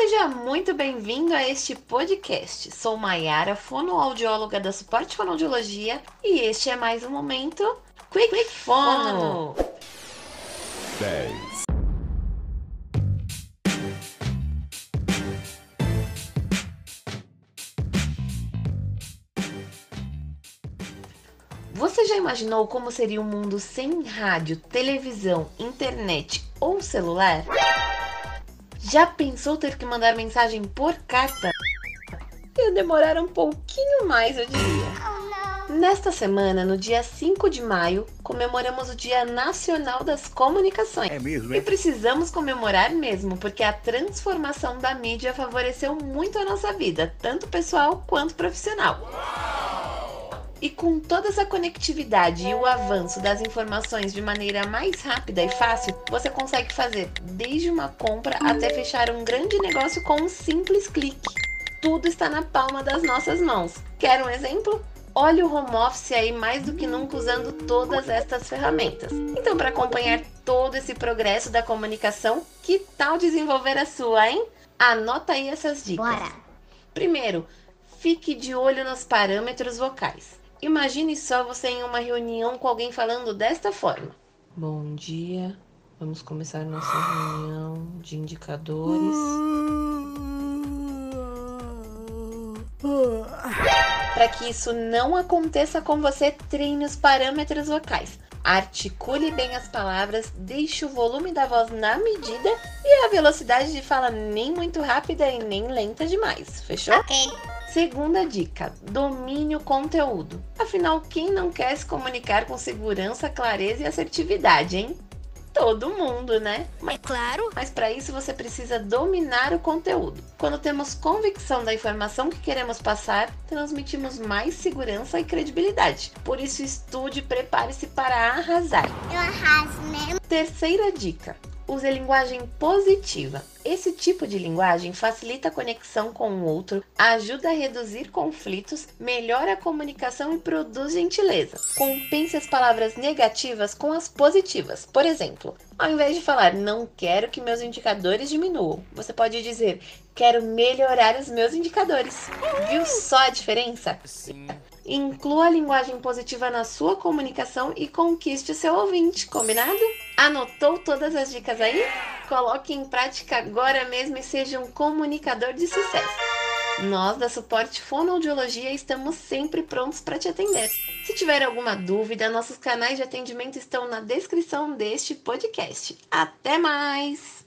Seja muito bem-vindo a este podcast. Sou Maiara, fonoaudióloga da Suporte Fonoaudiologia e este é mais um momento Quick, Quick Fono. 10, Você já imaginou como seria um mundo sem rádio, televisão, internet ou celular? Já pensou ter que mandar mensagem por carta? Ia demorar um pouquinho mais, eu diria. Nesta semana, no dia 5 de maio, comemoramos o Dia Nacional das Comunicações. É mesmo, E hein? precisamos comemorar mesmo, porque a transformação da mídia favoreceu muito a nossa vida, tanto pessoal quanto profissional. E com toda essa conectividade e o avanço das informações de maneira mais rápida e fácil, você consegue fazer desde uma compra até fechar um grande negócio com um simples clique. Tudo está na palma das nossas mãos. Quer um exemplo? Olha o home office aí mais do que nunca usando todas estas ferramentas. Então, para acompanhar todo esse progresso da comunicação, que tal desenvolver a sua, hein? Anota aí essas dicas. Bora! Primeiro, fique de olho nos parâmetros vocais. Imagine só você em uma reunião com alguém falando desta forma: Bom dia, vamos começar nossa reunião de indicadores. Para que isso não aconteça com você, treine os parâmetros vocais. Articule bem as palavras, deixe o volume da voz na medida e a velocidade de fala nem muito rápida e nem lenta demais. Fechou? Ok. Segunda dica: domine o conteúdo. Afinal, quem não quer se comunicar com segurança, clareza e assertividade, hein? Todo mundo, né? É claro. Mas para isso você precisa dominar o conteúdo. Quando temos convicção da informação que queremos passar, transmitimos mais segurança e credibilidade. Por isso, estude e prepare-se para arrasar. Eu arraso mesmo. Terceira dica: use linguagem positiva. Esse tipo de linguagem facilita a conexão com o outro, ajuda a reduzir conflitos, melhora a comunicação e produz gentileza. Compense as palavras negativas com as positivas. Por exemplo, ao invés de falar não quero que meus indicadores diminuam, você pode dizer quero melhorar os meus indicadores. Viu só a diferença? Inclua a linguagem positiva na sua comunicação e conquiste o seu ouvinte, combinado? Anotou todas as dicas aí? Coloque em prática agora mesmo e seja um comunicador de sucesso. Nós da Suporte Fonoaudiologia estamos sempre prontos para te atender. Se tiver alguma dúvida, nossos canais de atendimento estão na descrição deste podcast. Até mais!